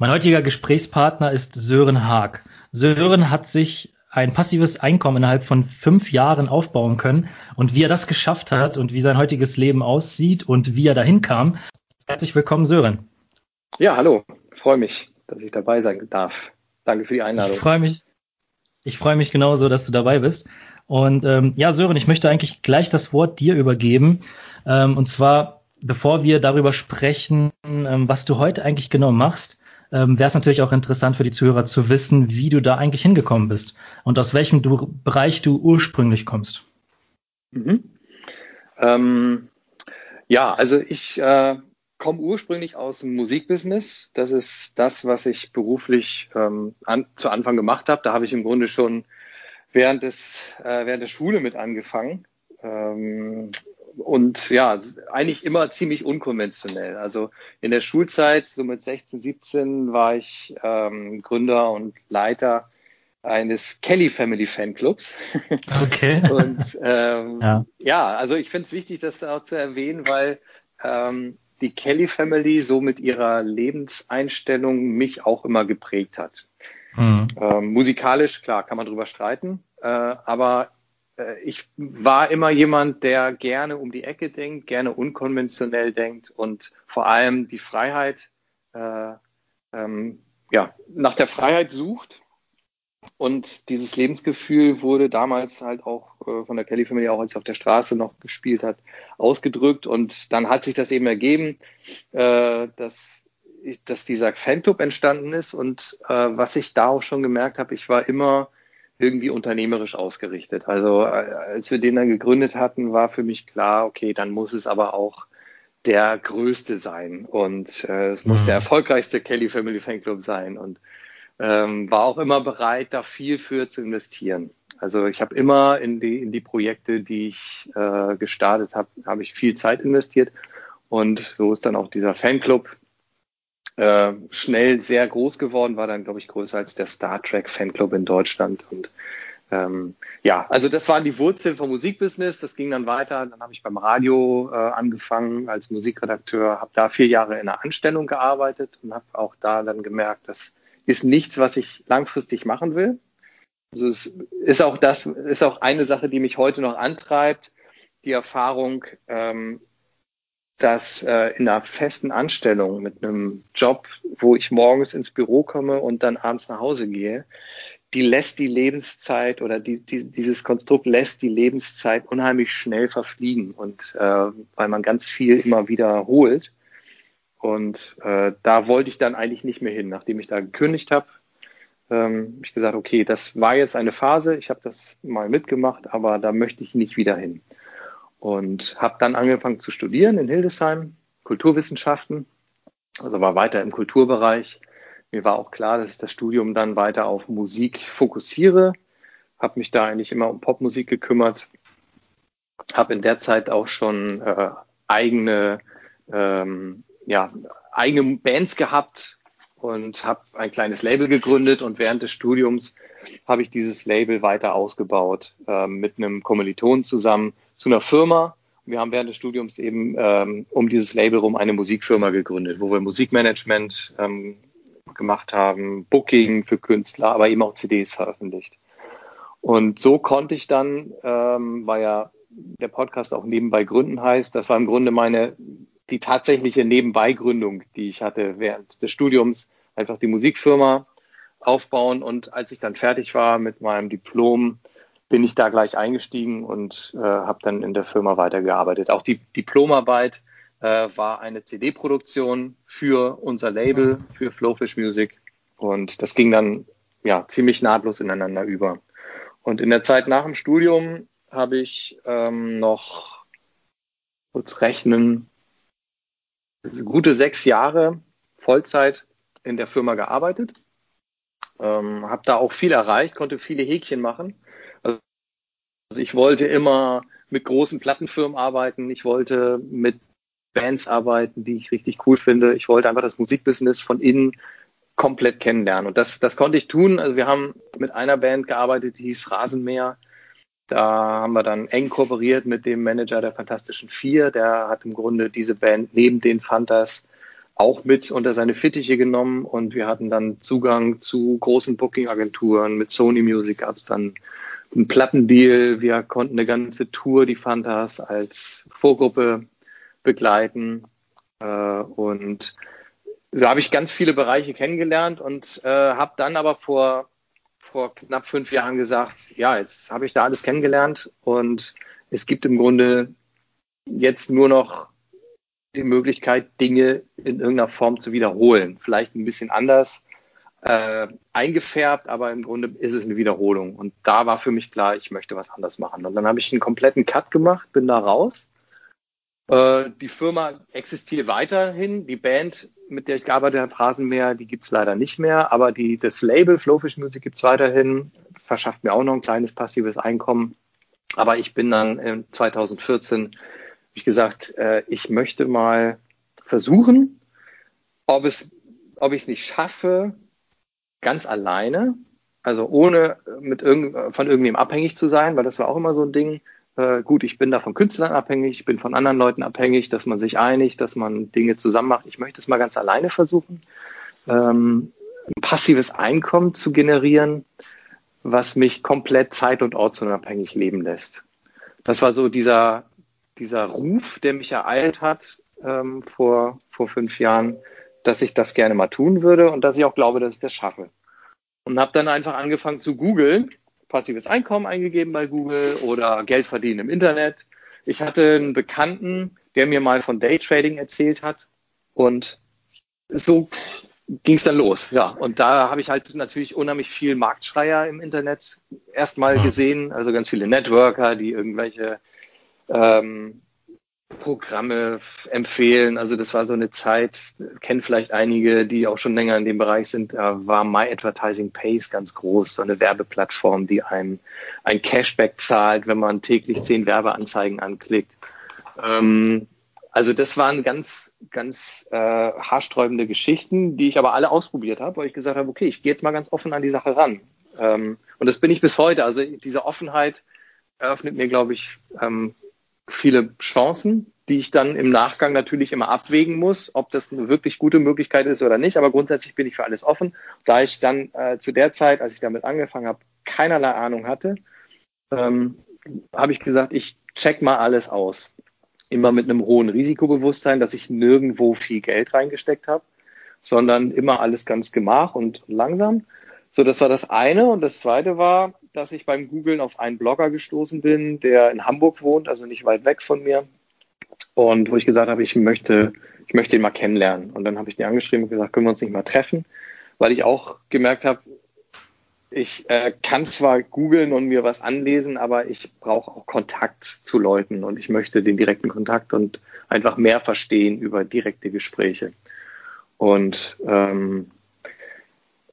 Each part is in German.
Mein heutiger Gesprächspartner ist Sören Haag. Sören hat sich ein passives Einkommen innerhalb von fünf Jahren aufbauen können und wie er das geschafft hat und wie sein heutiges Leben aussieht und wie er dahin kam. Herzlich willkommen, Sören. Ja, hallo. Ich freue mich, dass ich dabei sein darf. Danke für die Einladung. Ich freue mich. Ich freue mich genauso, dass du dabei bist. Und ähm, ja, Sören, ich möchte eigentlich gleich das Wort dir übergeben. Ähm, und zwar, bevor wir darüber sprechen, ähm, was du heute eigentlich genau machst, ähm, wäre es natürlich auch interessant für die Zuhörer zu wissen, wie du da eigentlich hingekommen bist und aus welchem du, Bereich du ursprünglich kommst. Mhm. Ähm, ja, also ich äh, komme ursprünglich aus dem Musikbusiness. Das ist das, was ich beruflich ähm, an, zu Anfang gemacht habe. Da habe ich im Grunde schon während des äh, während der Schule mit angefangen. Ähm, und ja, eigentlich immer ziemlich unkonventionell. Also in der Schulzeit, so mit 16, 17, war ich ähm, Gründer und Leiter eines Kelly Family Fanclubs. Okay. und ähm, ja. ja. also ich finde es wichtig, das auch zu erwähnen, weil ähm, die Kelly Family so mit ihrer Lebenseinstellung mich auch immer geprägt hat. Mhm. Ähm, musikalisch, klar, kann man drüber streiten, äh, aber ich war immer jemand, der gerne um die Ecke denkt, gerne unkonventionell denkt und vor allem die Freiheit, äh, ähm, ja, nach der Freiheit sucht. Und dieses Lebensgefühl wurde damals halt auch äh, von der Kelly Family, auch als sie auf der Straße noch gespielt hat, ausgedrückt. Und dann hat sich das eben ergeben, äh, dass, dass dieser Fanclub entstanden ist. Und äh, was ich da auch schon gemerkt habe, ich war immer irgendwie unternehmerisch ausgerichtet. Also äh, als wir den dann gegründet hatten, war für mich klar, okay, dann muss es aber auch der größte sein und äh, es muss mhm. der erfolgreichste Kelly Family Fanclub sein und ähm, war auch immer bereit, da viel für zu investieren. Also ich habe immer in die in die Projekte, die ich äh, gestartet habe, habe ich viel Zeit investiert und so ist dann auch dieser Fanclub äh, schnell sehr groß geworden, war dann, glaube ich, größer als der Star Trek Fanclub in Deutschland. Und ähm, ja, also das waren die Wurzeln vom Musikbusiness. Das ging dann weiter. Dann habe ich beim Radio äh, angefangen als Musikredakteur, habe da vier Jahre in einer Anstellung gearbeitet und habe auch da dann gemerkt, das ist nichts, was ich langfristig machen will. Also es ist auch das, ist auch eine Sache, die mich heute noch antreibt, die Erfahrung, ähm, dass äh, in einer festen Anstellung mit einem Job, wo ich morgens ins Büro komme und dann abends nach Hause gehe, die lässt die Lebenszeit oder die, die, dieses Konstrukt lässt die Lebenszeit unheimlich schnell verfliegen und äh, weil man ganz viel immer wiederholt. Und äh, da wollte ich dann eigentlich nicht mehr hin. Nachdem ich da gekündigt habe, ähm, ich gesagt, okay, das war jetzt eine Phase, ich habe das mal mitgemacht, aber da möchte ich nicht wieder hin und habe dann angefangen zu studieren in Hildesheim, Kulturwissenschaften, also war weiter im Kulturbereich. Mir war auch klar, dass ich das Studium dann weiter auf Musik fokussiere, habe mich da eigentlich immer um Popmusik gekümmert, habe in der Zeit auch schon äh, eigene, ähm, ja, eigene Bands gehabt und habe ein kleines Label gegründet und während des Studiums habe ich dieses Label weiter ausgebaut äh, mit einem Kommiliton zusammen zu einer Firma. Wir haben während des Studiums eben ähm, um dieses Label rum eine Musikfirma gegründet, wo wir Musikmanagement ähm, gemacht haben, Booking für Künstler, aber eben auch CDs veröffentlicht. Und so konnte ich dann, ähm, weil ja der Podcast auch nebenbei gründen heißt, das war im Grunde meine die tatsächliche Nebenbeigründung, die ich hatte während des Studiums, einfach die Musikfirma aufbauen. Und als ich dann fertig war mit meinem Diplom, bin ich da gleich eingestiegen und äh, habe dann in der Firma weitergearbeitet. Auch die Diplomarbeit äh, war eine CD-Produktion für unser Label, für Flowfish Music. Und das ging dann ja ziemlich nahtlos ineinander über. Und in der Zeit nach dem Studium habe ich ähm, noch kurz rechnen, gute sechs Jahre Vollzeit in der Firma gearbeitet. Ähm, habe da auch viel erreicht, konnte viele Häkchen machen also ich wollte immer mit großen Plattenfirmen arbeiten. Ich wollte mit Bands arbeiten, die ich richtig cool finde. Ich wollte einfach das Musikbusiness von innen komplett kennenlernen. Und das, das konnte ich tun. Also wir haben mit einer Band gearbeitet, die hieß Phrasenmäher. Da haben wir dann eng kooperiert mit dem Manager der Fantastischen Vier. Der hat im Grunde diese Band neben den Fantas auch mit unter seine Fittiche genommen und wir hatten dann Zugang zu großen Booking-Agenturen. Mit Sony Music gab es dann einen Plattendeal. Wir konnten eine ganze Tour, die Fantas, als Vorgruppe begleiten. Äh, und so habe ich ganz viele Bereiche kennengelernt und äh, habe dann aber vor, vor knapp fünf Jahren gesagt, ja, jetzt habe ich da alles kennengelernt und es gibt im Grunde jetzt nur noch die Möglichkeit, Dinge in irgendeiner Form zu wiederholen. Vielleicht ein bisschen anders äh, eingefärbt, aber im Grunde ist es eine Wiederholung. Und da war für mich klar, ich möchte was anders machen. Und dann habe ich einen kompletten Cut gemacht, bin da raus. Äh, die Firma existiert weiterhin. Die Band, mit der ich gearbeitet habe, Rasenmäher, die gibt's leider nicht mehr. Aber die, das Label Flowfish Music gibt's weiterhin. Verschafft mir auch noch ein kleines passives Einkommen. Aber ich bin dann in 2014 ich gesagt, äh, ich möchte mal versuchen, ob es, ob ich es nicht schaffe, ganz alleine, also ohne mit irgend, von irgendwem abhängig zu sein, weil das war auch immer so ein Ding. Äh, gut, ich bin da von Künstlern abhängig, ich bin von anderen Leuten abhängig, dass man sich einigt, dass man Dinge zusammen macht. Ich möchte es mal ganz alleine versuchen, ähm, ein passives Einkommen zu generieren, was mich komplett zeit- und ortsunabhängig leben lässt. Das war so dieser, dieser Ruf, der mich ereilt hat ähm, vor, vor fünf Jahren, dass ich das gerne mal tun würde und dass ich auch glaube, dass ich das schaffe. Und habe dann einfach angefangen zu googeln, passives Einkommen eingegeben bei Google oder Geld verdienen im Internet. Ich hatte einen Bekannten, der mir mal von Daytrading erzählt hat und so ging es dann los. Ja, und da habe ich halt natürlich unheimlich viel Marktschreier im Internet erstmal hm. gesehen, also ganz viele Networker, die irgendwelche ähm, Programme empfehlen. Also das war so eine Zeit, kennen vielleicht einige, die auch schon länger in dem Bereich sind, da war My Advertising Pays ganz groß, so eine Werbeplattform, die einem ein Cashback zahlt, wenn man täglich zehn Werbeanzeigen anklickt. Ähm, also das waren ganz, ganz äh, haarsträubende Geschichten, die ich aber alle ausprobiert habe, weil ich gesagt habe, okay, ich gehe jetzt mal ganz offen an die Sache ran. Ähm, und das bin ich bis heute. Also diese Offenheit eröffnet mir, glaube ich, ähm, viele Chancen, die ich dann im Nachgang natürlich immer abwägen muss, ob das eine wirklich gute Möglichkeit ist oder nicht. Aber grundsätzlich bin ich für alles offen. Da ich dann äh, zu der Zeit, als ich damit angefangen habe, keinerlei Ahnung hatte, ähm, habe ich gesagt, ich check mal alles aus. Immer mit einem hohen Risikobewusstsein, dass ich nirgendwo viel Geld reingesteckt habe, sondern immer alles ganz gemach und langsam. So, das war das eine. Und das zweite war, dass ich beim Googlen auf einen Blogger gestoßen bin, der in Hamburg wohnt, also nicht weit weg von mir. Und wo ich gesagt habe, ich möchte, ich möchte ihn mal kennenlernen. Und dann habe ich den angeschrieben und gesagt, können wir uns nicht mal treffen, weil ich auch gemerkt habe, ich äh, kann zwar googeln und mir was anlesen, aber ich brauche auch Kontakt zu Leuten und ich möchte den direkten Kontakt und einfach mehr verstehen über direkte Gespräche. Und ähm,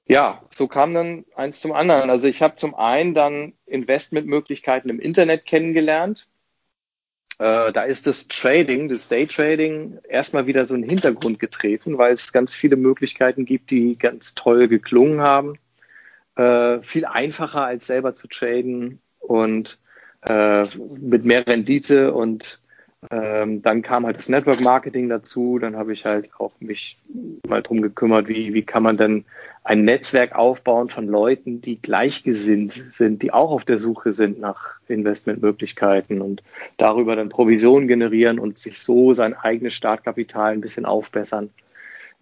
ja, so kam dann eins zum anderen. Also ich habe zum einen dann Investmentmöglichkeiten im Internet kennengelernt. Äh, da ist das Trading, das Daytrading erstmal wieder so in den Hintergrund getreten, weil es ganz viele Möglichkeiten gibt, die ganz toll geklungen haben. Äh, viel einfacher als selber zu traden und äh, mit mehr Rendite und ähm, dann kam halt das Network Marketing dazu. Dann habe ich halt auch mich mal drum gekümmert, wie, wie kann man denn ein Netzwerk aufbauen von Leuten, die gleichgesinnt sind, die auch auf der Suche sind nach Investmentmöglichkeiten und darüber dann Provisionen generieren und sich so sein eigenes Startkapital ein bisschen aufbessern.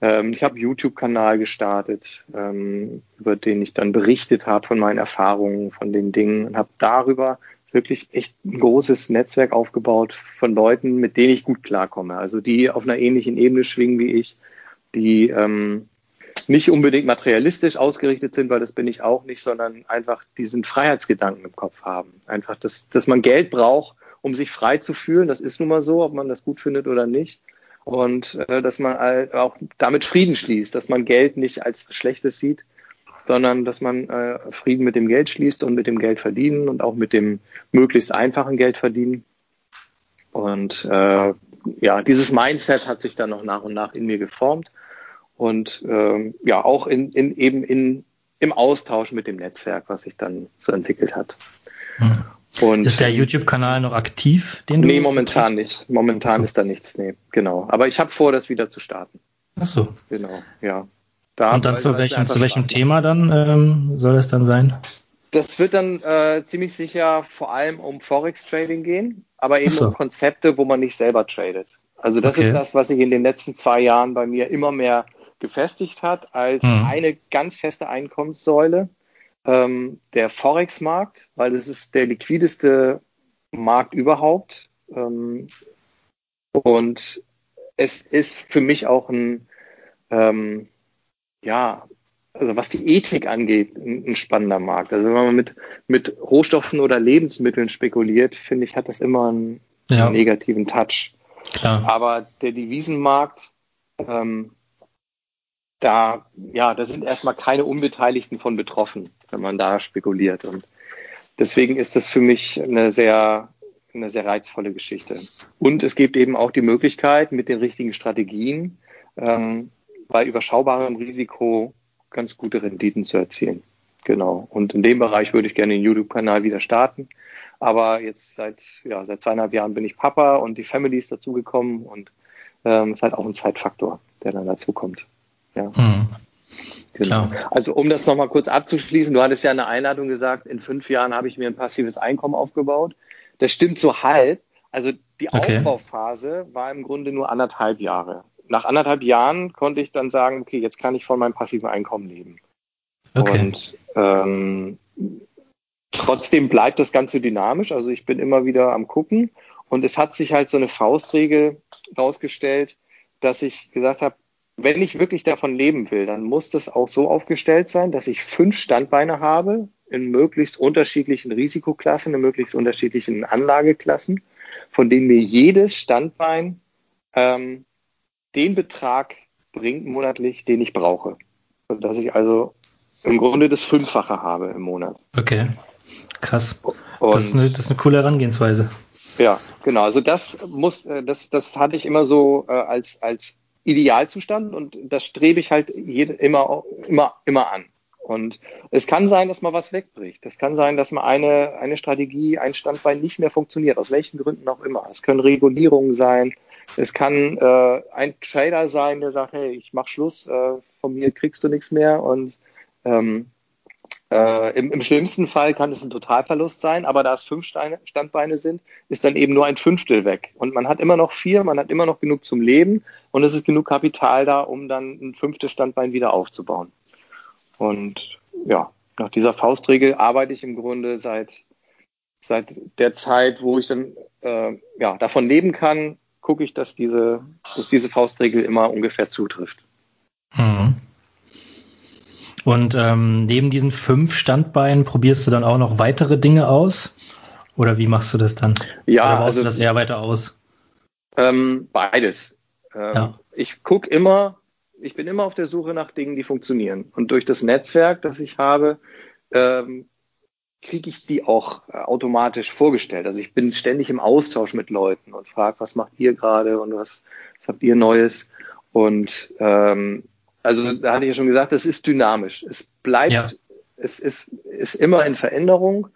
Ähm, ich habe YouTube-Kanal gestartet, ähm, über den ich dann berichtet habe von meinen Erfahrungen, von den Dingen und habe darüber wirklich echt ein großes Netzwerk aufgebaut von Leuten, mit denen ich gut klarkomme. Also die auf einer ähnlichen Ebene schwingen wie ich, die ähm, nicht unbedingt materialistisch ausgerichtet sind, weil das bin ich auch nicht, sondern einfach diesen Freiheitsgedanken im Kopf haben. Einfach, dass, dass man Geld braucht, um sich frei zu fühlen. Das ist nun mal so, ob man das gut findet oder nicht. Und äh, dass man auch damit Frieden schließt, dass man Geld nicht als Schlechtes sieht, sondern dass man äh, Frieden mit dem Geld schließt und mit dem Geld verdienen und auch mit dem möglichst einfachen Geld verdienen. Und äh, ja, dieses Mindset hat sich dann noch nach und nach in mir geformt und äh, ja auch in, in eben in im Austausch mit dem Netzwerk, was sich dann so entwickelt hat. Hm. Und ist der YouTube-Kanal noch aktiv? Den du nee, momentan nicht. Momentan so. ist da nichts. Nee, genau. Aber ich habe vor, das wieder zu starten. Ach so. Genau, ja. Da Und dann zu welchem, zu welchem Thema dann ähm, soll das dann sein? Das wird dann äh, ziemlich sicher vor allem um Forex-Trading gehen, aber eben so. um Konzepte, wo man nicht selber tradet. Also das okay. ist das, was sich in den letzten zwei Jahren bei mir immer mehr gefestigt hat als mhm. eine ganz feste Einkommenssäule. Ähm, der Forex-Markt, weil das ist der liquideste Markt überhaupt. Ähm, und es ist für mich auch ein, ähm, ja, also was die Ethik angeht, ein, ein, spannender Markt. Also wenn man mit, mit Rohstoffen oder Lebensmitteln spekuliert, finde ich, hat das immer einen, ja. einen negativen Touch. Klar. Aber der Devisenmarkt, ähm, da, ja, da sind erstmal keine Unbeteiligten von betroffen, wenn man da spekuliert. Und deswegen ist das für mich eine sehr, eine sehr reizvolle Geschichte. Und es gibt eben auch die Möglichkeit, mit den richtigen Strategien ähm, bei überschaubarem Risiko ganz gute Renditen zu erzielen. Genau. Und in dem Bereich würde ich gerne den YouTube-Kanal wieder starten. Aber jetzt seit, ja, seit zweieinhalb Jahren bin ich Papa und die Family ist dazugekommen und ähm, ist halt auch ein Zeitfaktor, der dann dazu kommt. Ja. Mhm. Genau. Also um das nochmal kurz abzuschließen, du hattest ja in der Einladung gesagt, in fünf Jahren habe ich mir ein passives Einkommen aufgebaut. Das stimmt so halb. Also die okay. Aufbauphase war im Grunde nur anderthalb Jahre. Nach anderthalb Jahren konnte ich dann sagen, okay, jetzt kann ich von meinem passiven Einkommen leben. Okay. Und ähm, trotzdem bleibt das Ganze dynamisch. Also ich bin immer wieder am gucken. Und es hat sich halt so eine Faustregel rausgestellt, dass ich gesagt habe, wenn ich wirklich davon leben will, dann muss das auch so aufgestellt sein, dass ich fünf Standbeine habe in möglichst unterschiedlichen Risikoklassen, in möglichst unterschiedlichen Anlageklassen, von denen mir jedes Standbein ähm, den Betrag bringt monatlich, den ich brauche. Dass ich also im Grunde das Fünffache habe im Monat. Okay, krass. das, ist eine, das ist eine coole Herangehensweise. Ja, genau. Also das muss, äh, das, das hatte ich immer so äh, als, als Idealzustand und das strebe ich halt jede, immer, immer, immer an. Und es kann sein, dass mal was wegbricht. Es kann sein, dass mal eine, eine Strategie, ein Standbein nicht mehr funktioniert, aus welchen Gründen auch immer. Es können Regulierungen sein. Es kann äh, ein Trader sein, der sagt, hey, ich mach Schluss, äh, von mir kriegst du nichts mehr. Und ähm, äh, im, im, schlimmsten Fall kann es ein Totalverlust sein, aber da es fünf Steine, Standbeine sind, ist dann eben nur ein Fünftel weg. Und man hat immer noch vier, man hat immer noch genug zum Leben und es ist genug Kapital da, um dann ein fünftes Standbein wieder aufzubauen. Und ja, nach dieser Faustregel arbeite ich im Grunde seit, seit der Zeit, wo ich dann äh, ja, davon leben kann, gucke ich, dass diese, dass diese Faustregel immer ungefähr zutrifft. Mhm. Und ähm, neben diesen fünf Standbeinen probierst du dann auch noch weitere Dinge aus? Oder wie machst du das dann? Ja, Oder baust also, du das eher weiter aus? Ähm, beides. Ähm, ja. Ich gucke immer, ich bin immer auf der Suche nach Dingen, die funktionieren. Und durch das Netzwerk, das ich habe, ähm, kriege ich die auch äh, automatisch vorgestellt. Also ich bin ständig im Austausch mit Leuten und frage, was macht ihr gerade und was, was habt ihr Neues? Und ähm, also da hatte ich ja schon gesagt, es ist dynamisch. Es bleibt, ja. es ist, ist immer in Veränderung.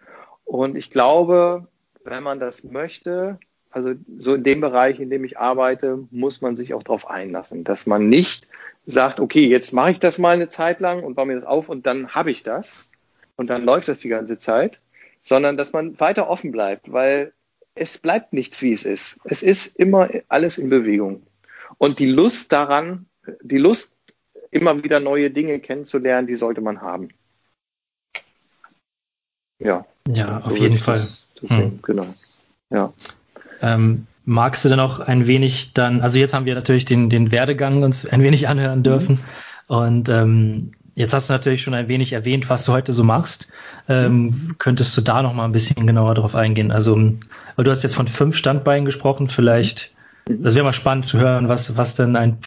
Und ich glaube, wenn man das möchte, also so in dem Bereich, in dem ich arbeite, muss man sich auch darauf einlassen, dass man nicht sagt, okay, jetzt mache ich das mal eine Zeit lang und baue mir das auf und dann habe ich das und dann läuft das die ganze Zeit, sondern dass man weiter offen bleibt, weil es bleibt nichts, wie es ist. Es ist immer alles in Bewegung. Und die Lust daran, die Lust immer wieder neue Dinge kennenzulernen, die sollte man haben. Ja. Ja, auf jeden Fall. Hm. Genau. Ja. Ähm, magst du denn auch ein wenig dann, also jetzt haben wir natürlich den, den Werdegang uns ein wenig anhören dürfen mhm. und ähm, jetzt hast du natürlich schon ein wenig erwähnt, was du heute so machst. Ähm, mhm. Könntest du da noch mal ein bisschen genauer drauf eingehen? Also, weil du hast jetzt von fünf Standbeinen gesprochen, vielleicht das wäre mal spannend zu hören, was, was denn ein,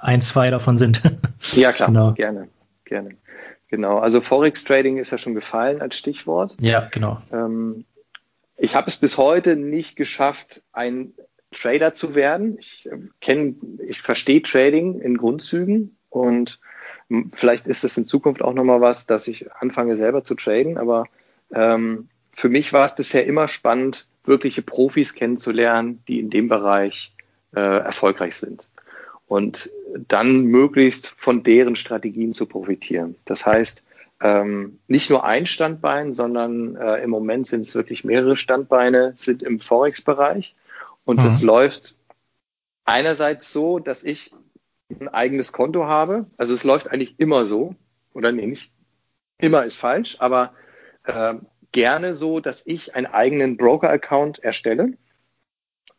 ein, zwei davon sind. Ja, klar, genau. gerne, gerne. Genau, also Forex Trading ist ja schon gefallen als Stichwort. Ja, genau. Ähm, ich habe es bis heute nicht geschafft, ein Trader zu werden. Ich äh, kenne, ich verstehe Trading in Grundzügen und vielleicht ist es in Zukunft auch nochmal was, dass ich anfange selber zu traden, aber ähm, für mich war es bisher immer spannend, wirkliche Profis kennenzulernen, die in dem Bereich äh, erfolgreich sind. und dann möglichst von deren Strategien zu profitieren. Das heißt, ähm, nicht nur ein Standbein, sondern äh, im Moment sind es wirklich mehrere Standbeine, sind im Forex-Bereich. Und es mhm. läuft einerseits so, dass ich ein eigenes Konto habe. Also es läuft eigentlich immer so. Oder nee, nicht immer ist falsch, aber äh, gerne so, dass ich einen eigenen Broker-Account erstelle.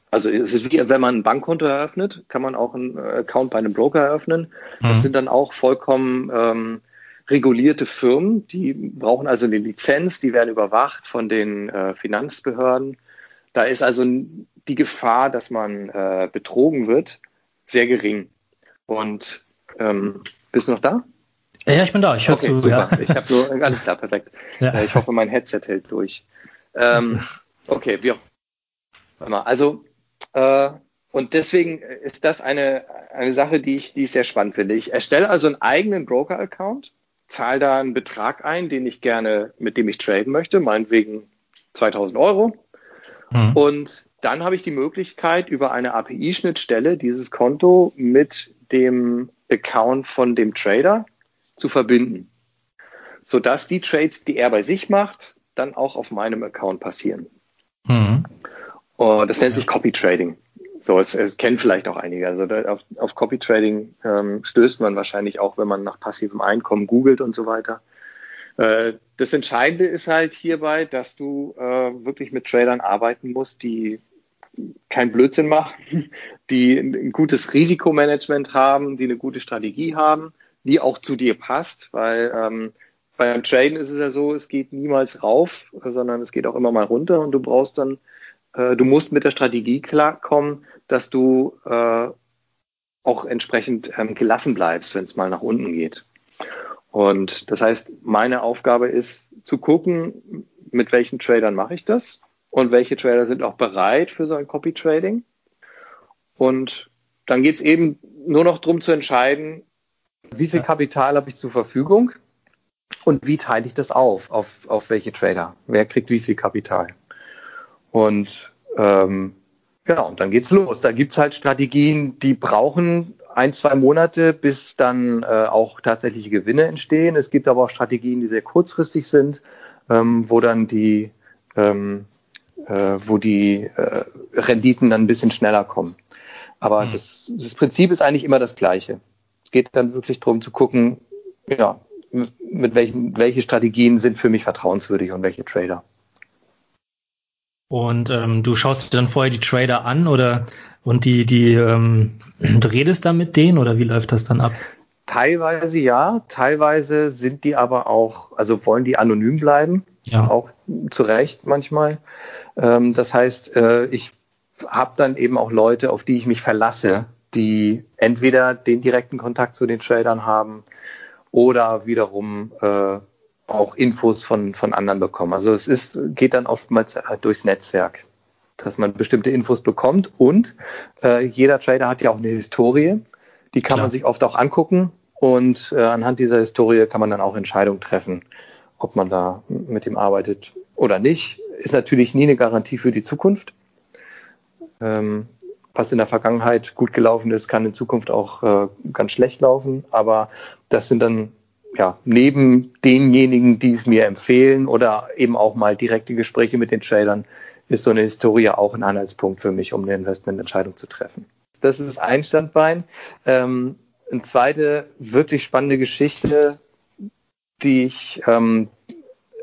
Also es ist wie wenn man ein Bankkonto eröffnet, kann man auch einen äh, Account bei einem Broker eröffnen. Das mhm. sind dann auch vollkommen ähm, regulierte Firmen, die brauchen also eine Lizenz, die werden überwacht von den äh, Finanzbehörden. Da ist also die Gefahr, dass man äh, betrogen wird, sehr gering. Und ähm, bist du noch da? Ja, ich bin da. Ich höre okay, zu. Super. Ja. Ich habe nur alles klar, perfekt. Ja. Äh, ich hoffe, mein Headset hält durch. Ähm, okay, wie auch immer. Also äh, und deswegen ist das eine, eine Sache, die ich, die ich sehr spannend finde. Ich erstelle also einen eigenen Broker-Account zahle da einen Betrag ein, den ich gerne, mit dem ich traden möchte, meinetwegen 2000 Euro. Mhm. Und dann habe ich die Möglichkeit, über eine API-Schnittstelle dieses Konto mit dem Account von dem Trader zu verbinden, sodass die Trades, die er bei sich macht, dann auch auf meinem Account passieren. Mhm. Das nennt sich Copy Trading. So, es, es kennen vielleicht auch einige. Also da, auf, auf Copy Trading ähm, stößt man wahrscheinlich auch, wenn man nach passivem Einkommen googelt und so weiter. Äh, das Entscheidende ist halt hierbei, dass du äh, wirklich mit Tradern arbeiten musst, die keinen Blödsinn machen, die ein gutes Risikomanagement haben, die eine gute Strategie haben, die auch zu dir passt, weil ähm, beim Traden ist es ja so, es geht niemals rauf, sondern es geht auch immer mal runter und du brauchst dann, äh, du musst mit der Strategie klarkommen, dass du äh, auch entsprechend ähm, gelassen bleibst, wenn es mal nach unten geht. Und das heißt, meine Aufgabe ist zu gucken, mit welchen Tradern mache ich das und welche Trader sind auch bereit für so ein Copy Trading. Und dann geht es eben nur noch darum zu entscheiden, wie viel Kapital habe ich zur Verfügung und wie teile ich das auf, auf, auf welche Trader. Wer kriegt wie viel Kapital. Und ähm, Genau, und dann geht's los. Da gibt's halt Strategien, die brauchen ein, zwei Monate, bis dann äh, auch tatsächliche Gewinne entstehen. Es gibt aber auch Strategien, die sehr kurzfristig sind, ähm, wo dann die, ähm, äh, wo die äh, Renditen dann ein bisschen schneller kommen. Aber mhm. das, das Prinzip ist eigentlich immer das gleiche. Es geht dann wirklich darum zu gucken, ja, mit welchen, welche Strategien sind für mich vertrauenswürdig und welche Trader. Und ähm, du schaust dir dann vorher die Trader an oder und die, die ähm, redest dann mit denen oder wie läuft das dann ab? Teilweise ja, teilweise sind die aber auch, also wollen die anonym bleiben, ja. auch zu Recht manchmal. Ähm, das heißt, äh, ich habe dann eben auch Leute, auf die ich mich verlasse, die entweder den direkten Kontakt zu den Tradern haben oder wiederum äh, auch Infos von, von anderen bekommen. Also es ist, geht dann oftmals halt durchs Netzwerk, dass man bestimmte Infos bekommt und äh, jeder Trader hat ja auch eine Historie, die kann Klar. man sich oft auch angucken und äh, anhand dieser Historie kann man dann auch Entscheidungen treffen, ob man da mit ihm arbeitet oder nicht. Ist natürlich nie eine Garantie für die Zukunft. Ähm, was in der Vergangenheit gut gelaufen ist, kann in Zukunft auch äh, ganz schlecht laufen. Aber das sind dann ja, neben denjenigen, die es mir empfehlen oder eben auch mal direkte Gespräche mit den Tradern, ist so eine Historie auch ein Anhaltspunkt für mich, um eine Investmententscheidung zu treffen. Das ist ein Standbein. Ähm, eine zweite wirklich spannende Geschichte, die ich, ähm,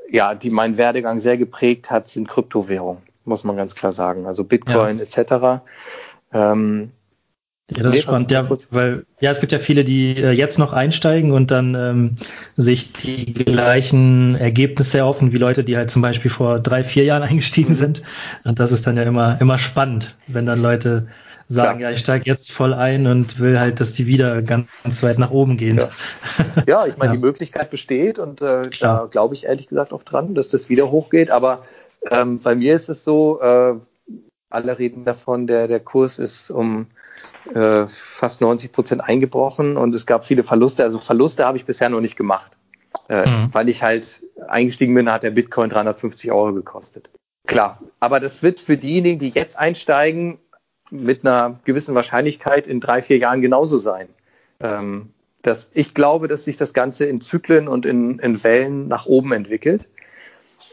ja, die meinen Werdegang sehr geprägt hat, sind Kryptowährungen, muss man ganz klar sagen. Also Bitcoin ja. etc. Ähm, ja, das nee, ist spannend, ja, weil ja, es gibt ja viele, die äh, jetzt noch einsteigen und dann ähm, sich die gleichen Ergebnisse erhoffen wie Leute, die halt zum Beispiel vor drei, vier Jahren eingestiegen mhm. sind. Und das ist dann ja immer immer spannend, wenn dann Leute sagen, ja, ja ich steige jetzt voll ein und will halt, dass die wieder ganz, ganz weit nach oben gehen. Ja, ja ich meine, ja. die Möglichkeit besteht und äh, da glaube ich ehrlich gesagt auch dran, dass das wieder hochgeht. Aber ähm, bei mir ist es so, äh, alle reden davon, der, der Kurs ist um äh, fast 90 Prozent eingebrochen und es gab viele Verluste. Also Verluste habe ich bisher noch nicht gemacht, äh, mhm. weil ich halt eingestiegen bin, hat der Bitcoin 350 Euro gekostet. Klar, aber das wird für diejenigen, die jetzt einsteigen, mit einer gewissen Wahrscheinlichkeit in drei, vier Jahren genauso sein. Ähm, das, ich glaube, dass sich das Ganze in Zyklen und in, in Wellen nach oben entwickelt.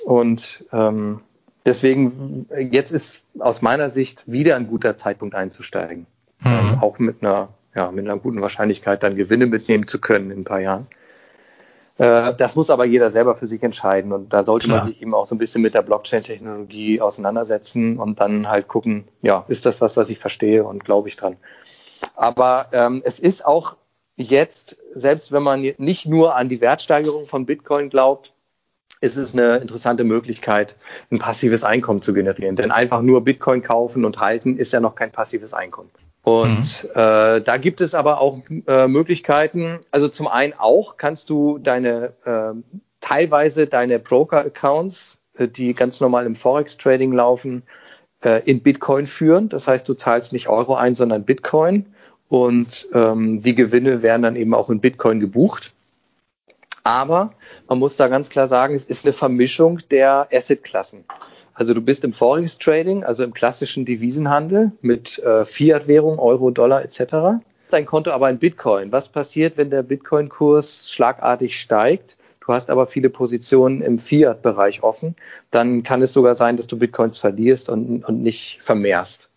Und ähm, deswegen, jetzt ist aus meiner Sicht wieder ein guter Zeitpunkt einzusteigen. Mhm. Ähm, auch mit einer, ja, mit einer guten Wahrscheinlichkeit dann Gewinne mitnehmen zu können in ein paar Jahren. Äh, das muss aber jeder selber für sich entscheiden. Und da sollte Klar. man sich eben auch so ein bisschen mit der Blockchain-Technologie auseinandersetzen und dann halt gucken, ja, ist das was, was ich verstehe und glaube ich dran. Aber ähm, es ist auch jetzt, selbst wenn man nicht nur an die Wertsteigerung von Bitcoin glaubt, ist es eine interessante Möglichkeit, ein passives Einkommen zu generieren. Denn einfach nur Bitcoin kaufen und halten ist ja noch kein passives Einkommen. Und mhm. äh, da gibt es aber auch äh, Möglichkeiten. Also zum einen auch kannst du deine äh, teilweise deine Broker-Accounts, äh, die ganz normal im Forex-Trading laufen, äh, in Bitcoin führen. Das heißt, du zahlst nicht Euro ein, sondern Bitcoin. Und ähm, die Gewinne werden dann eben auch in Bitcoin gebucht. Aber man muss da ganz klar sagen, es ist eine Vermischung der Asset-Klassen. Also du bist im Forex-Trading, also im klassischen Devisenhandel mit äh, Fiat-Währung, Euro, Dollar etc. Dein Konto aber in Bitcoin. Was passiert, wenn der Bitcoin-Kurs schlagartig steigt? Du hast aber viele Positionen im Fiat-Bereich offen. Dann kann es sogar sein, dass du Bitcoins verlierst und, und nicht vermehrst.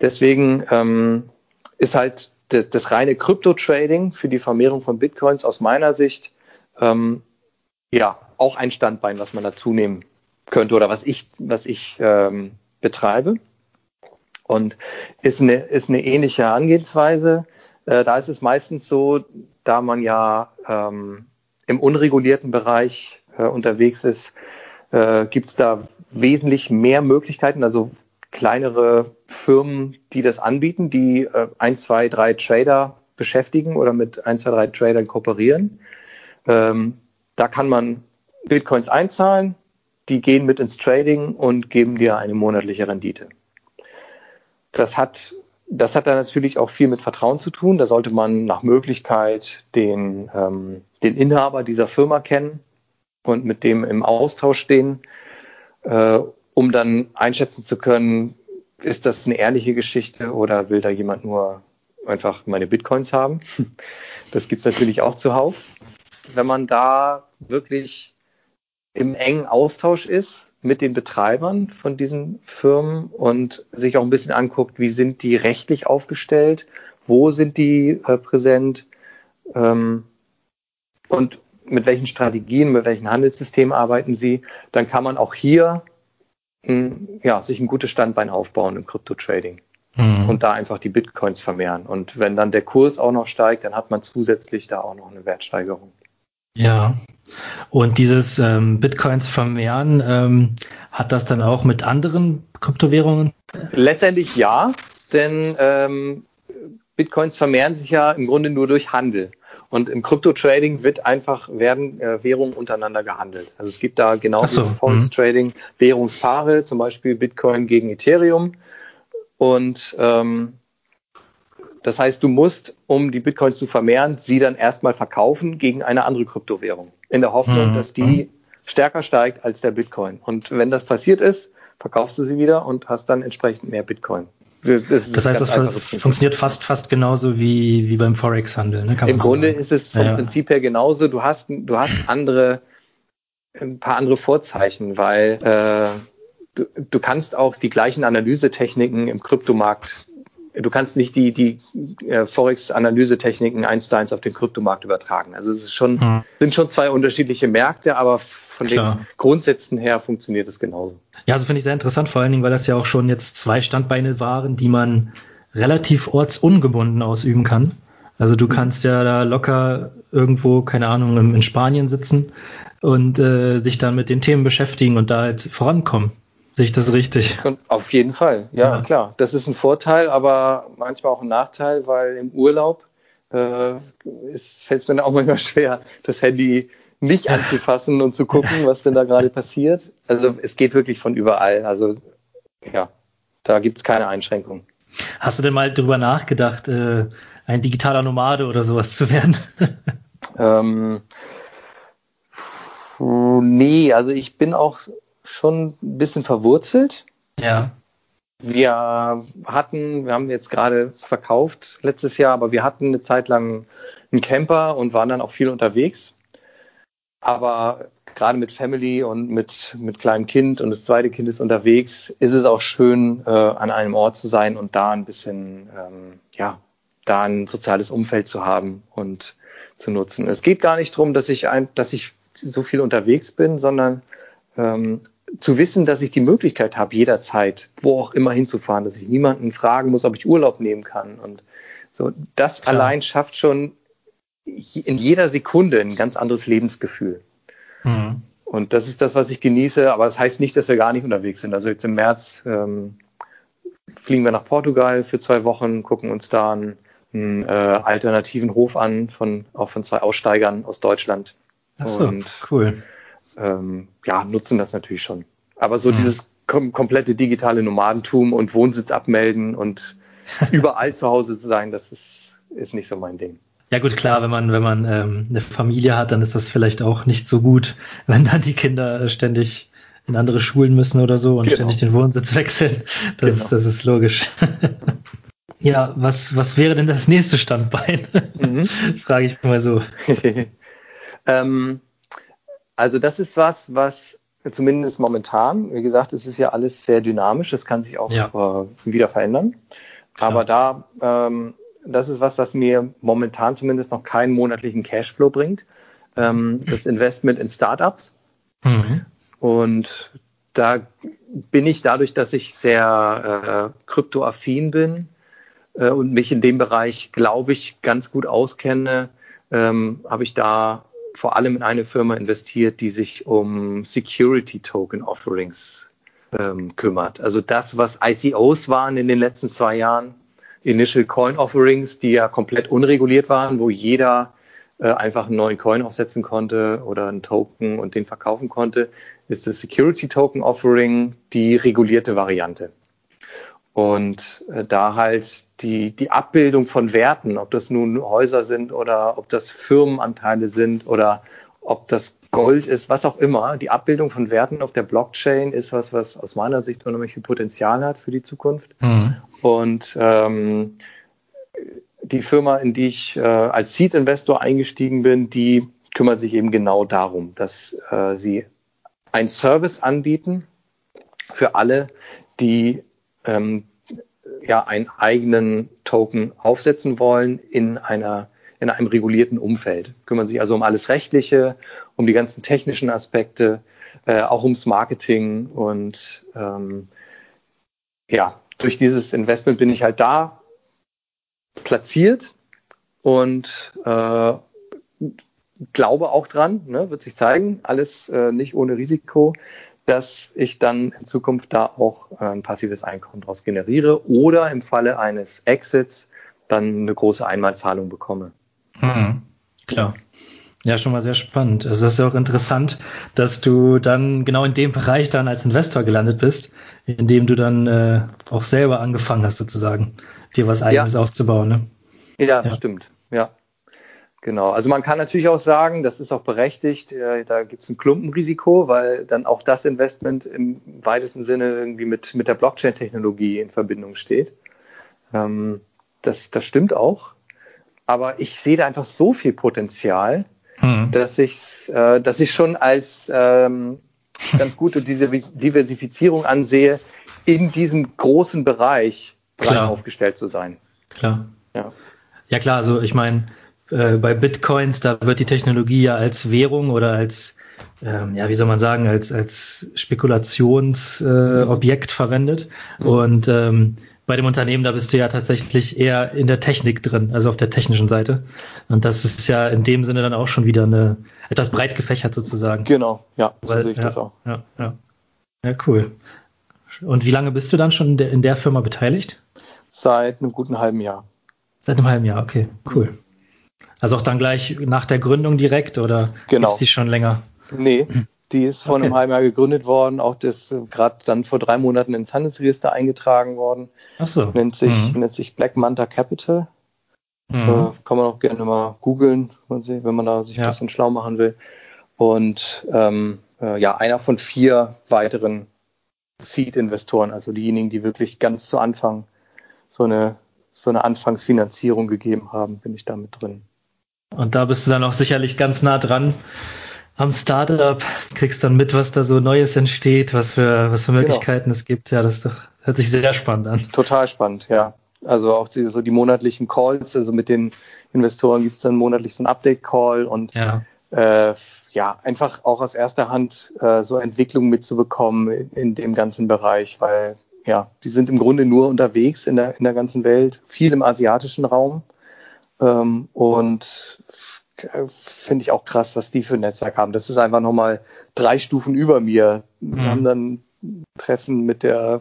Deswegen ähm, ist halt das, das reine Krypto-Trading für die Vermehrung von Bitcoins aus meiner Sicht ähm, ja auch ein Standbein, was man dazu nehmen könnte oder was ich, was ich ähm, betreibe. Und ist eine, ist eine ähnliche Herangehensweise. Äh, da ist es meistens so, da man ja ähm, im unregulierten Bereich äh, unterwegs ist, äh, gibt es da wesentlich mehr Möglichkeiten. Also kleinere Firmen, die das anbieten, die äh, ein, zwei, drei Trader beschäftigen oder mit ein, zwei, drei Tradern kooperieren. Ähm, da kann man Bitcoins einzahlen, die gehen mit ins Trading und geben dir eine monatliche Rendite. Das hat, das hat dann natürlich auch viel mit Vertrauen zu tun. Da sollte man nach Möglichkeit den, ähm, den Inhaber dieser Firma kennen und mit dem im Austausch stehen. Äh, um dann einschätzen zu können, ist das eine ehrliche Geschichte oder will da jemand nur einfach meine Bitcoins haben? Das gibt es natürlich auch zuhauf. Wenn man da wirklich im engen Austausch ist mit den Betreibern von diesen Firmen und sich auch ein bisschen anguckt, wie sind die rechtlich aufgestellt, wo sind die äh, präsent ähm, und mit welchen Strategien, mit welchen Handelssystemen arbeiten sie, dann kann man auch hier ja, sich ein gutes Standbein aufbauen im Krypto-Trading mhm. und da einfach die Bitcoins vermehren. Und wenn dann der Kurs auch noch steigt, dann hat man zusätzlich da auch noch eine Wertsteigerung. Ja, und dieses ähm, Bitcoins vermehren, ähm, hat das dann auch mit anderen Kryptowährungen? Letztendlich ja, denn ähm, Bitcoins vermehren sich ja im Grunde nur durch Handel. Und im Krypto-Trading wird einfach werden äh, Währungen untereinander gehandelt. Also es gibt da genau so, wie im Forex-Trading mhm. Währungspaare, zum Beispiel Bitcoin gegen Ethereum. Und ähm, das heißt, du musst, um die Bitcoins zu vermehren, sie dann erstmal verkaufen gegen eine andere Kryptowährung. In der Hoffnung, mhm. dass die stärker steigt als der Bitcoin. Und wenn das passiert ist, verkaufst du sie wieder und hast dann entsprechend mehr Bitcoin. Das, das heißt, das funktioniert fast, fast genauso wie, wie beim Forex-Handel. Ne? Im Grunde sagen. ist es vom ja. Prinzip her genauso. Du hast, du hast andere, ein paar andere Vorzeichen, weil äh, du, du kannst auch die gleichen Analysetechniken im Kryptomarkt du kannst nicht die, die äh, Forex-Analysetechniken eins zu eins auf den Kryptomarkt übertragen. Also es ist schon, hm. sind schon zwei unterschiedliche Märkte, aber von Klar. den Grundsätzen her funktioniert es genauso. Ja, also finde ich sehr interessant, vor allen Dingen, weil das ja auch schon jetzt zwei Standbeine waren, die man relativ ortsungebunden ausüben kann. Also du mhm. kannst ja da locker irgendwo, keine Ahnung, in Spanien sitzen und äh, sich dann mit den Themen beschäftigen und da halt vorankommen. Sehe ich das richtig? Und auf jeden Fall, ja, ja, klar. Das ist ein Vorteil, aber manchmal auch ein Nachteil, weil im Urlaub äh, fällt es mir auch manchmal schwer, das Handy nicht anzufassen und zu gucken, was denn da gerade passiert. Also es geht wirklich von überall. Also ja, da gibt es keine Einschränkungen. Hast du denn mal drüber nachgedacht, äh, ein digitaler Nomade oder sowas zu werden? ähm, nee, also ich bin auch schon ein bisschen verwurzelt. Ja. wir hatten, wir haben jetzt gerade verkauft letztes Jahr, aber wir hatten eine Zeit lang einen Camper und waren dann auch viel unterwegs. Aber gerade mit Family und mit, mit kleinem Kind und das zweite Kind ist unterwegs, ist es auch schön, äh, an einem Ort zu sein und da ein bisschen, ähm, ja, da ein soziales Umfeld zu haben und zu nutzen. Es geht gar nicht darum, dass ich ein, dass ich so viel unterwegs bin, sondern ähm, zu wissen, dass ich die Möglichkeit habe, jederzeit, wo auch immer hinzufahren, dass ich niemanden fragen muss, ob ich Urlaub nehmen kann. Und so, das Klar. allein schafft schon in jeder Sekunde ein ganz anderes Lebensgefühl. Mhm. Und das ist das, was ich genieße, aber das heißt nicht, dass wir gar nicht unterwegs sind. Also jetzt im März ähm, fliegen wir nach Portugal für zwei Wochen, gucken uns da einen, einen äh, alternativen Hof an, von, auch von zwei Aussteigern aus Deutschland. Ach so, und, cool. Ähm, ja, nutzen das natürlich schon. Aber so mhm. dieses kom komplette digitale Nomadentum und Wohnsitz abmelden und überall zu Hause zu sein, das ist, ist nicht so mein Ding. Ja gut, klar, wenn man, wenn man ähm, eine Familie hat, dann ist das vielleicht auch nicht so gut, wenn dann die Kinder ständig in andere Schulen müssen oder so und genau. ständig den Wohnsitz wechseln. Das, genau. das ist logisch. ja, was, was wäre denn das nächste Standbein? Mhm. Frage ich mal so. ähm, also das ist was, was zumindest momentan, wie gesagt, es ist ja alles sehr dynamisch, es kann sich auch ja. äh, wieder verändern. Klar. Aber da ähm, das ist was, was mir momentan zumindest noch keinen monatlichen Cashflow bringt. Ähm, das Investment in Startups. Mhm. Und da bin ich dadurch, dass ich sehr äh, kryptoaffin bin äh, und mich in dem Bereich, glaube ich, ganz gut auskenne, ähm, habe ich da vor allem in eine Firma investiert, die sich um Security Token Offerings ähm, kümmert. Also das, was ICOs waren in den letzten zwei Jahren, Initial Coin Offerings, die ja komplett unreguliert waren, wo jeder äh, einfach einen neuen Coin aufsetzen konnte oder einen Token und den verkaufen konnte, ist das Security Token Offering die regulierte Variante. Und äh, da halt die, die Abbildung von Werten, ob das nun Häuser sind oder ob das Firmenanteile sind oder ob das Gold ist, was auch immer, die Abbildung von Werten auf der Blockchain ist was, was aus meiner Sicht unheimlich viel Potenzial hat für die Zukunft. Mhm. Und ähm, die Firma, in die ich äh, als Seed-Investor eingestiegen bin, die kümmert sich eben genau darum, dass äh, sie ein Service anbieten für alle, die ähm, ja einen eigenen Token aufsetzen wollen in einer in einem regulierten Umfeld. Kümmern sich also um alles Rechtliche, um die ganzen technischen Aspekte, äh, auch ums Marketing und ähm, ja, durch dieses Investment bin ich halt da platziert und äh, glaube auch dran, ne, wird sich zeigen, alles äh, nicht ohne Risiko, dass ich dann in Zukunft da auch äh, ein passives Einkommen daraus generiere oder im Falle eines Exits dann eine große Einmalzahlung bekomme. Mhm, klar. Ja, schon mal sehr spannend. Also das ist ja auch interessant, dass du dann genau in dem Bereich dann als Investor gelandet bist, in dem du dann äh, auch selber angefangen hast, sozusagen, dir was eigenes ja. aufzubauen. Ne? Ja, ja, stimmt. Ja. Genau. Also man kann natürlich auch sagen, das ist auch berechtigt, äh, da gibt es ein Klumpenrisiko, weil dann auch das Investment im weitesten Sinne irgendwie mit, mit der Blockchain-Technologie in Verbindung steht. Ähm, das, das stimmt auch. Aber ich sehe da einfach so viel Potenzial, mhm. dass ich äh, dass ich schon als ähm, ganz gute Diversifizierung ansehe, in diesem großen Bereich breit aufgestellt zu sein. Klar. Ja, ja klar, also ich meine, äh, bei Bitcoins, da wird die Technologie ja als Währung oder als, ähm, ja, wie soll man sagen, als, als Spekulationsobjekt äh, verwendet. Mhm. Und ähm, bei dem Unternehmen, da bist du ja tatsächlich eher in der Technik drin, also auf der technischen Seite. Und das ist ja in dem Sinne dann auch schon wieder eine etwas breit gefächert sozusagen. Genau, ja, so Weil, sehe ich ja, das auch. Ja, ja. ja, cool. Und wie lange bist du dann schon in der, in der Firma beteiligt? Seit einem guten halben Jahr. Seit einem halben Jahr, okay, cool. Also auch dann gleich nach der Gründung direkt oder genau. gibt es die schon länger? Nee, die ist vor okay. einem halben Jahr gegründet worden, auch das gerade dann vor drei Monaten ins Handelsregister eingetragen worden. Ach so. Nennt sich, mhm. nennt sich Black Manta Capital. Mhm. Äh, kann man auch gerne mal googeln, wenn man da sich ja. ein bisschen schlau machen will. Und ähm, äh, ja, einer von vier weiteren Seed-Investoren, also diejenigen, die wirklich ganz zu Anfang so eine, so eine Anfangsfinanzierung gegeben haben, bin ich damit drin. Und da bist du dann auch sicherlich ganz nah dran am Startup, kriegst dann mit, was da so Neues entsteht, was für, was für genau. Möglichkeiten genau. es gibt. Ja, das doch, hört sich sehr spannend an. Total spannend, ja. Also auch die, so die monatlichen Calls, also mit den Investoren gibt es dann monatlich so einen Update-Call und ja. Äh, ja, einfach auch aus erster Hand äh, so Entwicklungen mitzubekommen in, in, dem ganzen Bereich, weil ja, die sind im Grunde nur unterwegs in der, in der ganzen Welt, viel im asiatischen Raum. Ähm, und äh, finde ich auch krass, was die für ein Netzwerk haben. Das ist einfach nochmal drei Stufen über mir. Wir mhm. haben dann Treffen mit der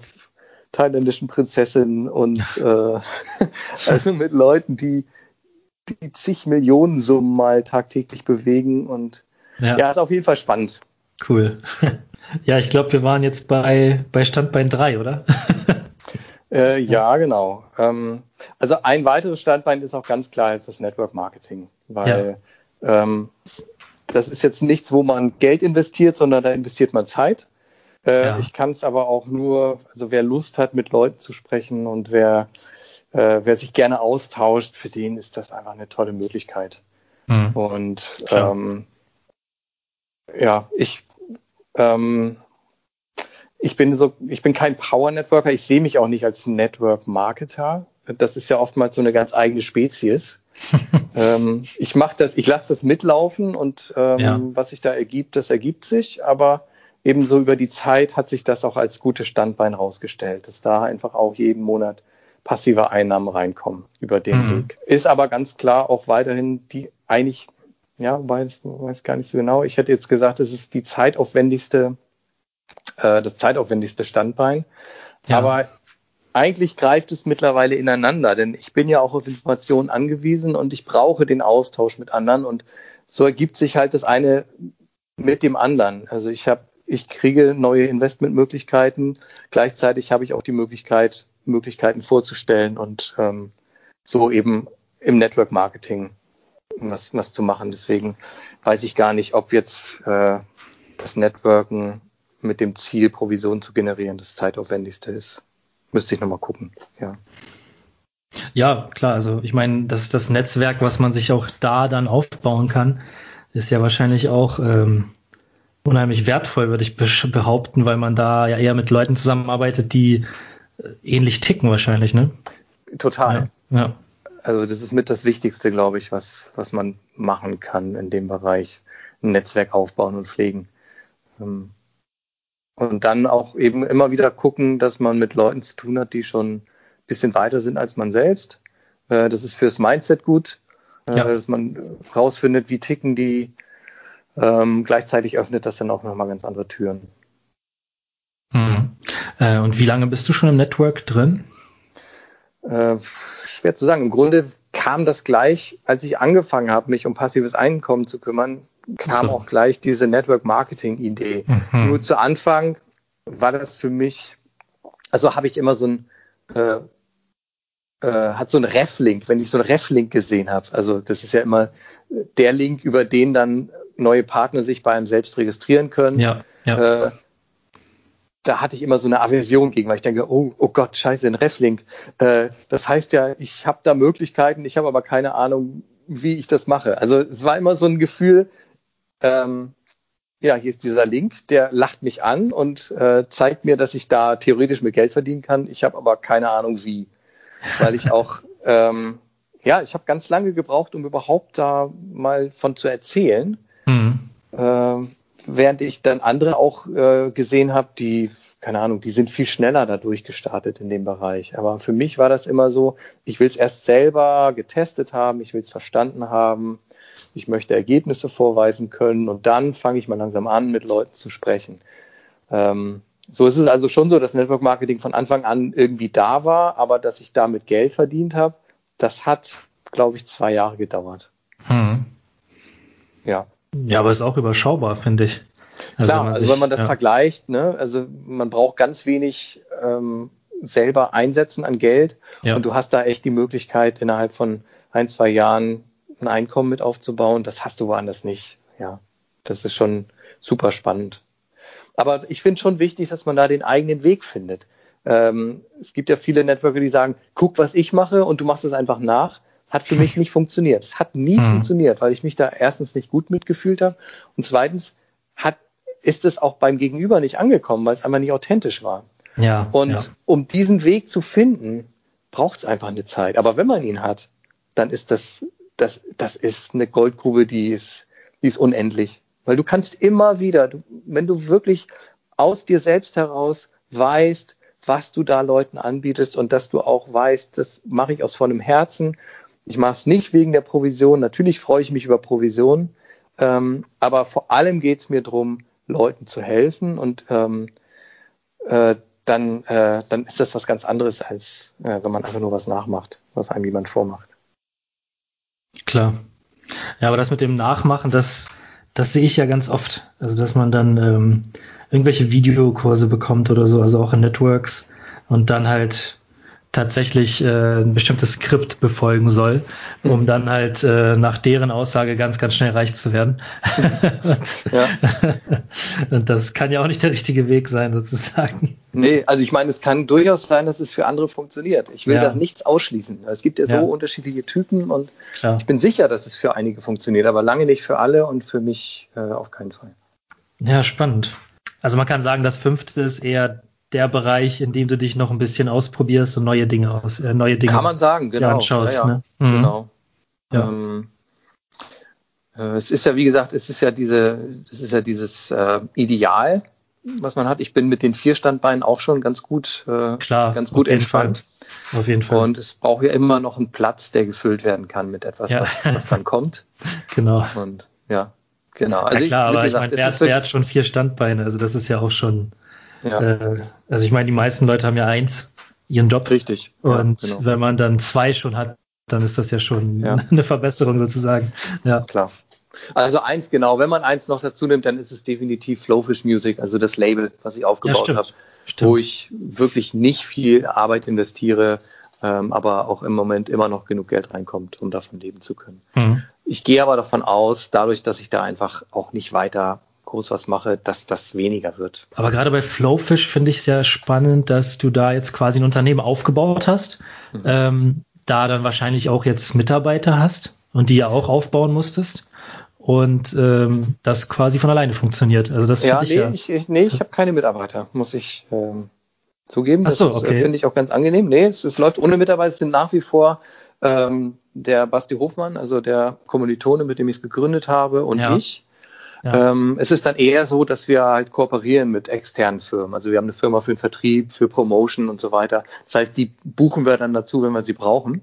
thailändischen Prinzessin und äh, also mit Leuten, die die zig Millionen Summen mal tagtäglich bewegen und ja, ja ist auf jeden Fall spannend. Cool. Ja, ich glaube, wir waren jetzt bei, bei Standbein 3, oder? äh, ja, genau. Ähm, also ein weiteres Standbein ist auch ganz klar jetzt das Network Marketing, weil ja. ähm, das ist jetzt nichts, wo man Geld investiert, sondern da investiert man Zeit. Äh, ja. Ich kann es aber auch nur, also wer Lust hat, mit Leuten zu sprechen und wer, äh, wer sich gerne austauscht, für den ist das einfach eine tolle Möglichkeit. Mhm. Und ähm, ja, ich ähm, ich bin so, ich bin kein Power Networker, ich sehe mich auch nicht als Network Marketer. Das ist ja oftmals so eine ganz eigene Spezies. ähm, ich mache das, ich lasse das mitlaufen und ähm, ja. was sich da ergibt, das ergibt sich, aber ebenso über die Zeit hat sich das auch als gutes Standbein rausgestellt, dass da einfach auch jeden Monat passive Einnahmen reinkommen über den mhm. Weg. Ist aber ganz klar auch weiterhin die eigentlich ja, weiß, weiß gar nicht so genau. Ich hätte jetzt gesagt, es ist die zeitaufwendigste, äh, das zeitaufwendigste Standbein. Ja. Aber eigentlich greift es mittlerweile ineinander, denn ich bin ja auch auf Informationen angewiesen und ich brauche den Austausch mit anderen und so ergibt sich halt das eine mit dem anderen. Also ich habe, ich kriege neue Investmentmöglichkeiten, gleichzeitig habe ich auch die Möglichkeit, Möglichkeiten vorzustellen und ähm, so eben im Network Marketing was, was zu machen. Deswegen weiß ich gar nicht, ob jetzt äh, das Networken mit dem Ziel, Provision zu generieren, das zeitaufwendigste ist. Müsste ich nochmal gucken, ja. Ja, klar, also ich meine, das, das Netzwerk, was man sich auch da dann aufbauen kann, ist ja wahrscheinlich auch ähm, unheimlich wertvoll, würde ich behaupten, weil man da ja eher mit Leuten zusammenarbeitet, die äh, ähnlich ticken wahrscheinlich, ne? Total. Ja, ja also das ist mit das Wichtigste, glaube ich, was, was man machen kann in dem Bereich. Ein Netzwerk aufbauen und pflegen. Ähm, und dann auch eben immer wieder gucken, dass man mit Leuten zu tun hat, die schon ein bisschen weiter sind als man selbst. Äh, das ist fürs Mindset gut, äh, ja. dass man rausfindet, wie ticken die. Ähm, gleichzeitig öffnet das dann auch nochmal ganz andere Türen. Mhm. Äh, und wie lange bist du schon im Network drin? Äh, schwer zu sagen. Im Grunde kam das gleich, als ich angefangen habe, mich um passives Einkommen zu kümmern, kam so. auch gleich diese Network Marketing Idee. Mhm. Nur zu Anfang war das für mich, also habe ich immer so ein äh, äh, hat so ein Ref-Link, wenn ich so ein Ref-Link gesehen habe. Also das ist ja immer der Link, über den dann neue Partner sich bei einem selbst registrieren können. Ja, ja. Äh, da hatte ich immer so eine Aversion gegen, weil ich denke, oh, oh Gott, scheiße, ein Reflink. Äh, das heißt ja, ich habe da Möglichkeiten, ich habe aber keine Ahnung, wie ich das mache. Also es war immer so ein Gefühl, ähm, ja, hier ist dieser Link, der lacht mich an und äh, zeigt mir, dass ich da theoretisch mit Geld verdienen kann. Ich habe aber keine Ahnung wie, weil ich auch, ähm, ja, ich habe ganz lange gebraucht, um überhaupt da mal von zu erzählen. Mhm. Ähm, während ich dann andere auch äh, gesehen habe, die, keine Ahnung, die sind viel schneller dadurch gestartet in dem Bereich. Aber für mich war das immer so, ich will es erst selber getestet haben, ich will es verstanden haben, ich möchte Ergebnisse vorweisen können und dann fange ich mal langsam an, mit Leuten zu sprechen. Ähm, so ist es also schon so, dass Network Marketing von Anfang an irgendwie da war, aber dass ich damit Geld verdient habe, das hat, glaube ich, zwei Jahre gedauert. Hm. Ja. Ja, aber ist auch überschaubar, finde ich. Also Klar, wenn also wenn man das ja. vergleicht, ne, also man braucht ganz wenig ähm, selber einsetzen an Geld ja. und du hast da echt die Möglichkeit, innerhalb von ein, zwei Jahren ein Einkommen mit aufzubauen. Das hast du woanders nicht. Ja, das ist schon super spannend. Aber ich finde schon wichtig, dass man da den eigenen Weg findet. Ähm, es gibt ja viele Networker, die sagen, guck, was ich mache und du machst es einfach nach. Hat für mich nicht funktioniert. Es hat nie mhm. funktioniert, weil ich mich da erstens nicht gut mitgefühlt habe und zweitens hat, ist es auch beim Gegenüber nicht angekommen, weil es einfach nicht authentisch war. Ja, und ja. um diesen Weg zu finden, braucht es einfach eine Zeit. Aber wenn man ihn hat, dann ist das, das, das ist eine Goldgrube, die ist, die ist unendlich. Weil du kannst immer wieder, du, wenn du wirklich aus dir selbst heraus weißt, was du da Leuten anbietest und dass du auch weißt, das mache ich aus vollem Herzen. Ich mache es nicht wegen der Provision. Natürlich freue ich mich über Provision, ähm, aber vor allem geht es mir darum, Leuten zu helfen und ähm, äh, dann, äh, dann ist das was ganz anderes, als äh, wenn man einfach nur was nachmacht, was einem jemand vormacht. Klar. Ja, aber das mit dem Nachmachen, das, das sehe ich ja ganz oft. Also, dass man dann ähm, irgendwelche Videokurse bekommt oder so, also auch in Networks und dann halt tatsächlich äh, ein bestimmtes Skript befolgen soll, um mhm. dann halt äh, nach deren Aussage ganz, ganz schnell reich zu werden. und, ja. und das kann ja auch nicht der richtige Weg sein, sozusagen. Nee, also ich meine, es kann durchaus sein, dass es für andere funktioniert. Ich will ja. das nichts ausschließen. Es gibt ja so ja. unterschiedliche Typen und Klar. ich bin sicher, dass es für einige funktioniert, aber lange nicht für alle und für mich äh, auf keinen Fall. Ja, spannend. Also man kann sagen, das fünfte ist eher der Bereich, in dem du dich noch ein bisschen ausprobierst und neue Dinge aus, äh, neue Dinge Kann man sagen, genau. anschaust. Ja, ja. Ne? Mhm. Genau. Ja. Ähm, äh, es ist ja, wie gesagt, es ist ja diese, es ist ja dieses äh, Ideal, was man hat. Ich bin mit den vier Standbeinen auch schon ganz gut, äh, Klar, ganz gut entspannt. Fall. Auf jeden Fall. Und es braucht ja immer noch einen Platz, der gefüllt werden kann mit etwas, ja. was, was dann kommt. genau. Und ja, genau. Also ja, klar, ich, aber gesagt, ich meine, wer, wer hat schon vier Standbeine? Also das ist ja auch schon ja. Äh, also ich meine, die meisten Leute haben ja eins, ihren Job. Richtig. Und ja, genau. wenn man dann zwei schon hat, dann ist das ja schon ja. eine Verbesserung sozusagen. Ja. Klar. Also eins genau, wenn man eins noch dazu nimmt, dann ist es definitiv Flowfish Music, also das Label, was ich aufgebaut ja, habe, wo ich wirklich nicht viel Arbeit investiere, ähm, aber auch im Moment immer noch genug Geld reinkommt, um davon leben zu können. Mhm. Ich gehe aber davon aus, dadurch, dass ich da einfach auch nicht weiter groß was mache, dass das weniger wird. Aber gerade bei Flowfish finde ich sehr spannend, dass du da jetzt quasi ein Unternehmen aufgebaut hast, mhm. ähm, da dann wahrscheinlich auch jetzt Mitarbeiter hast und die ja auch aufbauen musstest und ähm, das quasi von alleine funktioniert. Also das ja, ich nee, ja, ich, ich, nee, ich habe keine Mitarbeiter, muss ich ähm, zugeben. Das so, okay. finde ich auch ganz angenehm. Nee, es, es läuft ohne Mitarbeiter, es sind nach wie vor ähm, der Basti Hofmann, also der Kommilitone, mit dem ich es gegründet habe, und ja. ich. Ähm, es ist dann eher so, dass wir halt kooperieren mit externen Firmen. Also wir haben eine Firma für den Vertrieb, für Promotion und so weiter. Das heißt, die buchen wir dann dazu, wenn wir sie brauchen.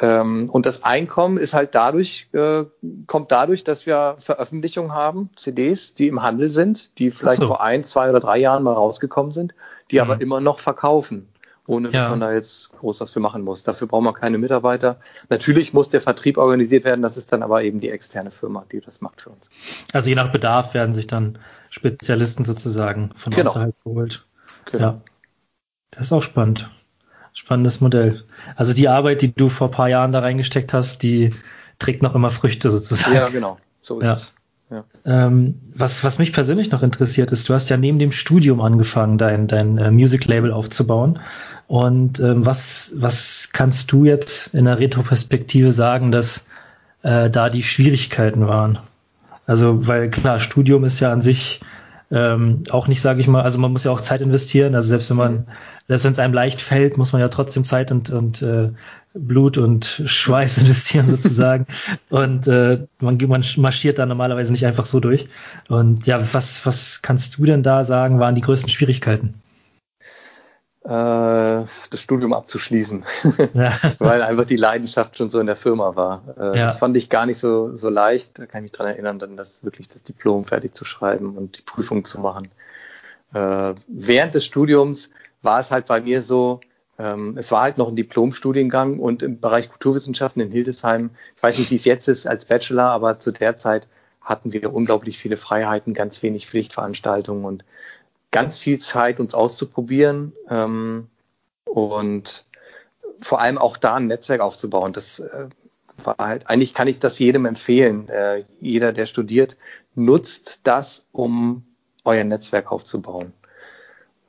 Ähm, und das Einkommen ist halt dadurch, äh, kommt dadurch, dass wir Veröffentlichungen haben, CDs, die im Handel sind, die vielleicht so. vor ein, zwei oder drei Jahren mal rausgekommen sind, die mhm. aber immer noch verkaufen ohne ja. dass man da jetzt groß was für machen muss. Dafür braucht man keine Mitarbeiter. Natürlich muss der Vertrieb organisiert werden, das ist dann aber eben die externe Firma, die das macht für uns. Also je nach Bedarf werden sich dann Spezialisten sozusagen von genau. außerhalb geholt. Genau. Ja. Das ist auch spannend. Spannendes Modell. Also die Arbeit, die du vor ein paar Jahren da reingesteckt hast, die trägt noch immer Früchte sozusagen. Ja, genau. So ist ja. es. Ähm, was, was mich persönlich noch interessiert ist, du hast ja neben dem Studium angefangen, dein, dein äh, Music Label aufzubauen. Und ähm, was, was kannst du jetzt in der Retroperspektive sagen, dass äh, da die Schwierigkeiten waren? Also, weil klar, Studium ist ja an sich ähm, auch nicht, sage ich mal, also man muss ja auch Zeit investieren. Also selbst wenn man, mhm. selbst wenn es einem leicht fällt, muss man ja trotzdem Zeit und, und äh, Blut und Schweiß investieren sozusagen. und äh, man, man marschiert da normalerweise nicht einfach so durch. Und ja, was, was kannst du denn da sagen, waren die größten Schwierigkeiten? Äh, das Studium abzuschließen, ja. weil einfach die Leidenschaft schon so in der Firma war. Äh, ja. Das fand ich gar nicht so, so leicht. Da kann ich mich dran erinnern, dann das wirklich das Diplom fertig zu schreiben und die Prüfung zu machen. Äh, während des Studiums war es halt bei mir so, ähm, es war halt noch ein Diplomstudiengang und im Bereich Kulturwissenschaften in Hildesheim, ich weiß nicht, wie es jetzt ist als Bachelor, aber zu der Zeit hatten wir unglaublich viele Freiheiten, ganz wenig Pflichtveranstaltungen und ganz viel Zeit, uns auszuprobieren ähm, und vor allem auch da ein Netzwerk aufzubauen. Das äh, war halt, eigentlich kann ich das jedem empfehlen. Äh, jeder, der studiert, nutzt das, um euer Netzwerk aufzubauen.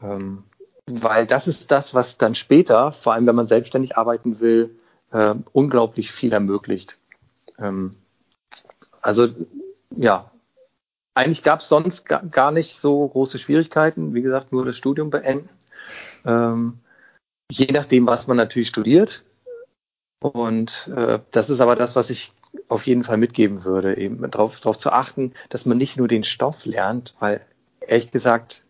Ähm, weil das ist das, was dann später, vor allem wenn man selbstständig arbeiten will, äh, unglaublich viel ermöglicht. Ähm, also ja, eigentlich gab es sonst gar, gar nicht so große Schwierigkeiten. Wie gesagt, nur das Studium beenden. Ähm, je nachdem, was man natürlich studiert. Und äh, das ist aber das, was ich auf jeden Fall mitgeben würde, eben darauf, darauf zu achten, dass man nicht nur den Stoff lernt, weil ehrlich gesagt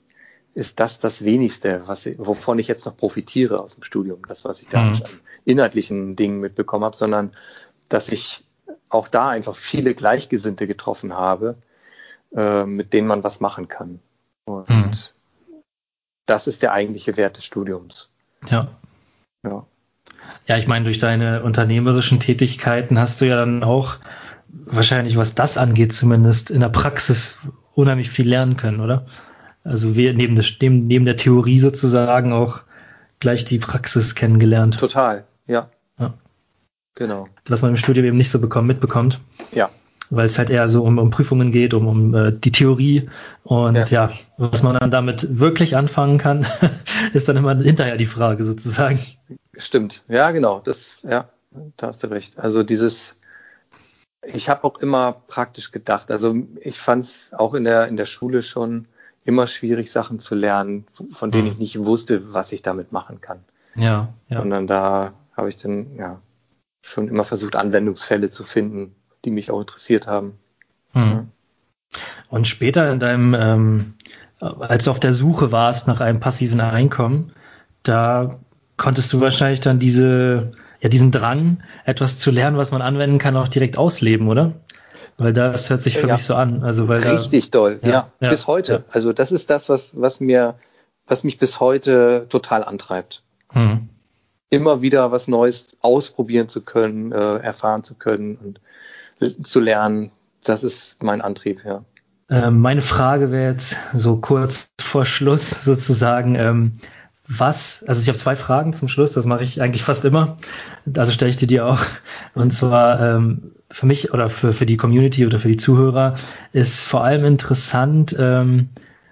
ist das das wenigste, was, wovon ich jetzt noch profitiere aus dem Studium, das, was ich da mhm. an inhaltlichen Dingen mitbekommen habe, sondern dass ich auch da einfach viele Gleichgesinnte getroffen habe, äh, mit denen man was machen kann. Und mhm. das ist der eigentliche Wert des Studiums. Ja. Ja. Ja, ich meine, durch deine unternehmerischen Tätigkeiten hast du ja dann auch wahrscheinlich, was das angeht, zumindest in der Praxis unheimlich viel lernen können, oder? Also wir neben der, neben, der Theorie sozusagen auch gleich die Praxis kennengelernt. Total, ja. ja. Genau. Was man im Studium eben nicht so bekommen, mitbekommt. Ja. Weil es halt eher so um, um Prüfungen geht, um, um äh, die Theorie. Und ja. ja, was man dann damit wirklich anfangen kann, ist dann immer hinterher die Frage sozusagen. Stimmt, ja, genau. Das, ja, da hast du recht. Also dieses, ich habe auch immer praktisch gedacht. Also ich fand es auch in der, in der Schule schon immer schwierig, Sachen zu lernen, von denen mhm. ich nicht wusste, was ich damit machen kann. Ja, ja. Sondern da habe ich dann ja schon immer versucht, Anwendungsfälle zu finden, die mich auch interessiert haben. Mhm. Und später in deinem, ähm, als du auf der Suche warst nach einem passiven Einkommen, da konntest du wahrscheinlich dann diese, ja, diesen Drang, etwas zu lernen, was man anwenden kann, auch direkt ausleben, oder? Weil das hört sich für ja. mich so an. Also weil Richtig da, doll, ja, ja, bis heute. Also das ist das, was, was mir, was mich bis heute total antreibt. Hm. Immer wieder was Neues ausprobieren zu können, äh, erfahren zu können und zu lernen. Das ist mein Antrieb, ja. Ähm, meine Frage wäre jetzt so kurz vor Schluss sozusagen, ähm, was, also ich habe zwei Fragen zum Schluss, das mache ich eigentlich fast immer, also stelle ich dir die auch. Und zwar, ähm, für mich oder für, für die Community oder für die Zuhörer ist vor allem interessant,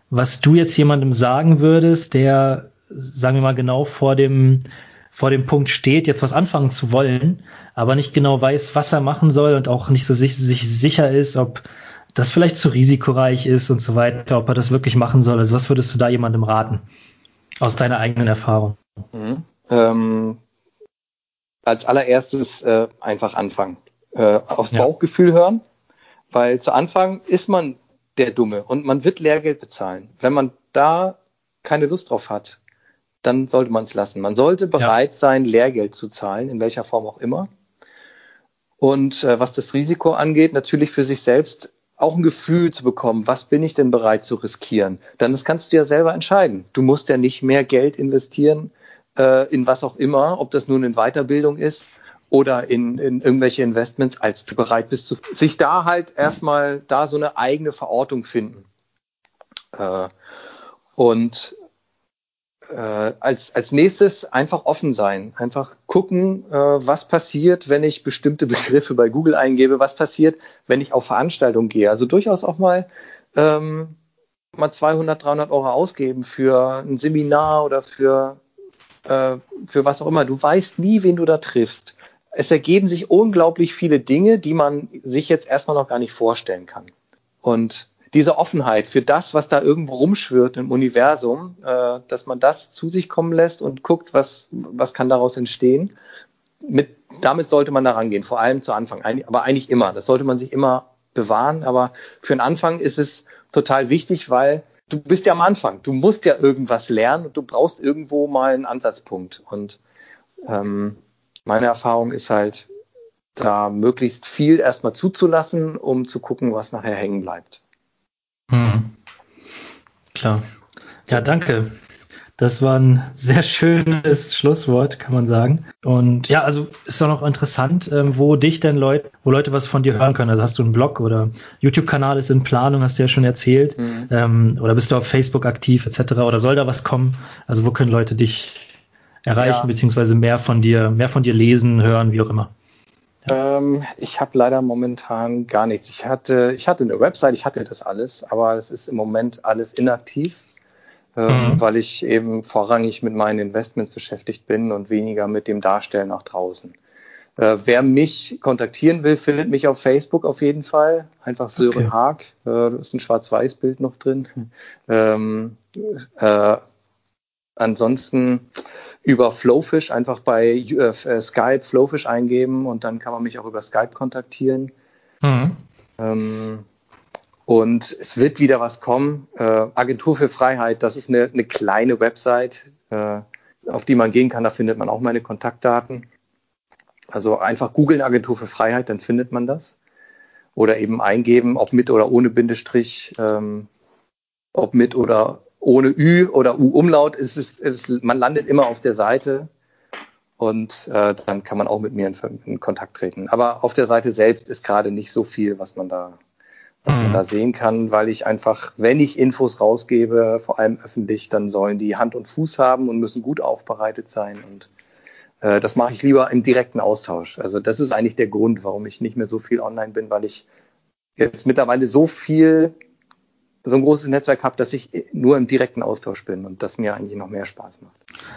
was du jetzt jemandem sagen würdest, der, sagen wir mal, genau vor dem, vor dem Punkt steht, jetzt was anfangen zu wollen, aber nicht genau weiß, was er machen soll und auch nicht so sich, sich sicher ist, ob das vielleicht zu risikoreich ist und so weiter, ob er das wirklich machen soll. Also was würdest du da jemandem raten? Aus deiner eigenen Erfahrung. Mhm. Ähm, als allererstes äh, einfach anfangen äh, aufs ja. Bauchgefühl hören, weil zu Anfang ist man der Dumme und man wird Lehrgeld bezahlen. Wenn man da keine Lust drauf hat, dann sollte man es lassen. Man sollte bereit ja. sein, Lehrgeld zu zahlen, in welcher Form auch immer. Und äh, was das Risiko angeht, natürlich für sich selbst auch ein Gefühl zu bekommen, was bin ich denn bereit zu riskieren? Dann das kannst du ja selber entscheiden. Du musst ja nicht mehr Geld investieren äh, in was auch immer, ob das nun in Weiterbildung ist oder in, in irgendwelche Investments, als du bereit bist, zu, sich da halt erstmal da so eine eigene Verortung finden. Äh, und äh, als, als nächstes einfach offen sein, einfach gucken, äh, was passiert, wenn ich bestimmte Begriffe bei Google eingebe, was passiert, wenn ich auf Veranstaltungen gehe. Also durchaus auch mal ähm, mal 200, 300 Euro ausgeben für ein Seminar oder für äh, für was auch immer. Du weißt nie, wen du da triffst es ergeben sich unglaublich viele Dinge, die man sich jetzt erstmal noch gar nicht vorstellen kann. Und diese Offenheit für das, was da irgendwo rumschwirrt im Universum, äh, dass man das zu sich kommen lässt und guckt, was, was kann daraus entstehen. Mit, damit sollte man da rangehen, vor allem zu Anfang, aber eigentlich immer. Das sollte man sich immer bewahren. Aber für den Anfang ist es total wichtig, weil du bist ja am Anfang. Du musst ja irgendwas lernen und du brauchst irgendwo mal einen Ansatzpunkt. Und ähm, meine Erfahrung ist halt, da möglichst viel erstmal zuzulassen, um zu gucken, was nachher hängen bleibt. Hm. Klar. Ja, danke. Das war ein sehr schönes Schlusswort, kann man sagen. Und ja, also ist auch noch interessant, ähm, wo dich denn Leute, wo Leute was von dir hören können. Also hast du einen Blog oder YouTube-Kanal ist in Planung, hast du ja schon erzählt. Mhm. Oder bist du auf Facebook aktiv etc. Oder soll da was kommen? Also wo können Leute dich erreichen, ja. beziehungsweise mehr von dir, mehr von dir lesen, hören, wie auch immer. Ähm, ich habe leider momentan gar nichts. Ich hatte, ich hatte eine Website, ich hatte das alles, aber es ist im Moment alles inaktiv, ähm, mhm. weil ich eben vorrangig mit meinen Investments beschäftigt bin und weniger mit dem Darstellen nach draußen. Äh, wer mich kontaktieren will, findet mich auf Facebook auf jeden Fall. Einfach Sören okay. Haag. Äh, da ist ein Schwarz-Weiß-Bild noch drin. Ähm, äh, ansonsten über Flowfish einfach bei äh, Skype Flowfish eingeben und dann kann man mich auch über Skype kontaktieren. Mhm. Ähm, und es wird wieder was kommen. Äh, Agentur für Freiheit, das ist eine, eine kleine Website, äh, auf die man gehen kann. Da findet man auch meine Kontaktdaten. Also einfach googeln Agentur für Freiheit, dann findet man das. Oder eben eingeben, ob mit oder ohne Bindestrich, ähm, ob mit oder ohne Ü oder U-Umlaut. Ist es, ist, man landet immer auf der Seite und äh, dann kann man auch mit mir in, in, Kontakt treten. Aber auf der Seite selbst ist gerade nicht so viel, was man da was mhm. man da sehen kann, weil ich einfach, wenn ich Infos rausgebe, vor allem öffentlich, dann sollen die Hand und Fuß haben und müssen gut aufbereitet sein und äh, das mache ich lieber im direkten Austausch. Also das ist eigentlich der Grund, warum ich nicht mehr so viel online bin, weil ich jetzt mittlerweile so viel, so ein großes Netzwerk habe, dass ich nur im direkten Austausch bin und das mir eigentlich noch mehr Spaß macht.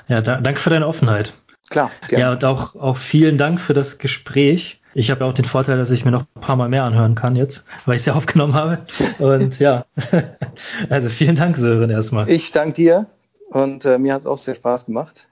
Ja, da, danke für deine Offenheit. Klar. Gerne. Ja, und auch, auch vielen Dank für das Gespräch. Ich habe ja auch den Vorteil, dass ich mir noch ein paar Mal mehr anhören kann jetzt, weil ich es ja aufgenommen habe. Und ja, also vielen Dank, Sören, erstmal. Ich danke dir und äh, mir hat es auch sehr Spaß gemacht.